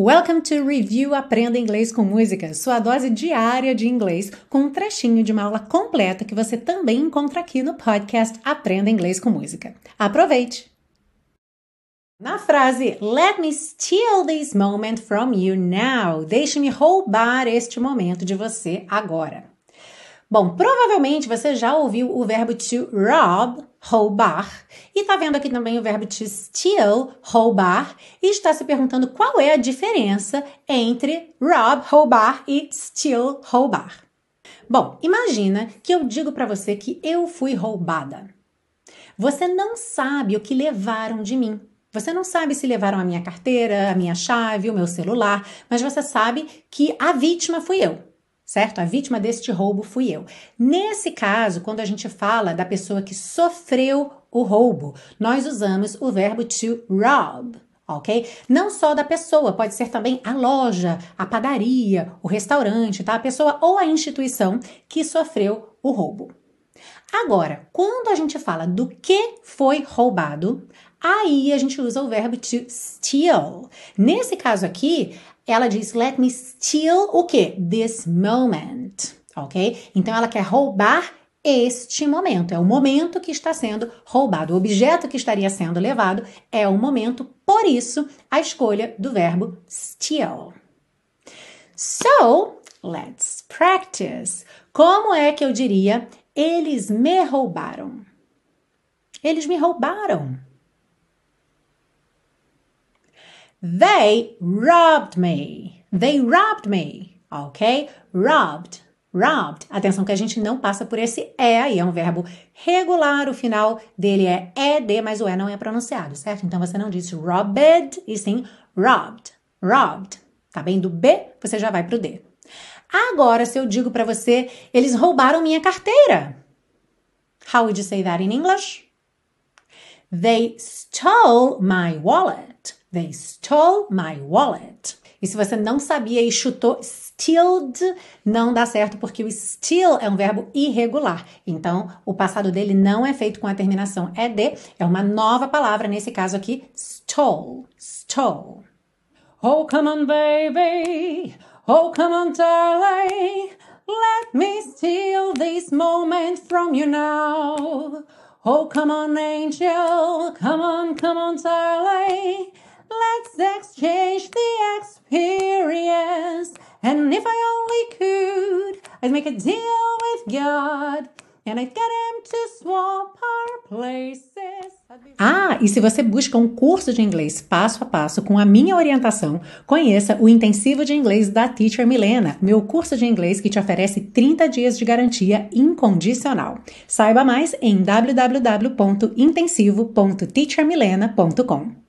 Welcome to Review Aprenda Inglês com Música, sua dose diária de inglês, com um trechinho de uma aula completa que você também encontra aqui no podcast Aprenda Inglês com Música. Aproveite! Na frase Let me steal this moment from you now, deixe-me roubar este momento de você agora. Bom, provavelmente você já ouviu o verbo to rob, roubar, e está vendo aqui também o verbo to steal, roubar, e está se perguntando qual é a diferença entre rob, roubar, e steal, roubar. Bom, imagina que eu digo para você que eu fui roubada. Você não sabe o que levaram de mim. Você não sabe se levaram a minha carteira, a minha chave, o meu celular, mas você sabe que a vítima fui eu certo? A vítima deste roubo fui eu. Nesse caso, quando a gente fala da pessoa que sofreu o roubo, nós usamos o verbo to rob. Ok? Não só da pessoa, pode ser também a loja, a padaria, o restaurante, tá? A pessoa ou a instituição que sofreu o roubo. Agora, quando a gente fala do que foi roubado, aí a gente usa o verbo to steal. Nesse caso aqui, ela diz let me steal o quê? This moment, ok? Então ela quer roubar este momento, é o momento que está sendo roubado, o objeto que estaria sendo levado é o momento, por isso a escolha do verbo steal. So, let's practice. Como é que eu diria eles me roubaram? Eles me roubaram. They robbed me. They robbed me. Ok? Robbed. Robbed. Atenção que a gente não passa por esse é aí, é um verbo regular, o final dele é ed, mas o e não é pronunciado, certo? Então você não diz robbed, e sim robbed. Robbed. Tá bem? Do B, você já vai pro D. Agora, se eu digo para você, eles roubaram minha carteira. How would you say that in English? They stole my wallet. They stole my wallet. E se você não sabia e chutou stealed, não dá certo porque o steal é um verbo irregular. Então, o passado dele não é feito com a terminação ed, é uma nova palavra, nesse caso aqui, stole. Stole. Oh, come on, baby. Oh, come on, darling. Let me steal this moment from you now. Oh, come on, angel. Come on, come on, darling. Exchange the experience. And if I only could, I'd make a deal with God. And I'd get him to swap our places. Ah, e se você busca um curso de inglês passo a passo com a minha orientação, conheça o Intensivo de Inglês da Teacher Milena, meu curso de inglês que te oferece 30 dias de garantia incondicional. Saiba mais em www.intensivo.teachermilena.com.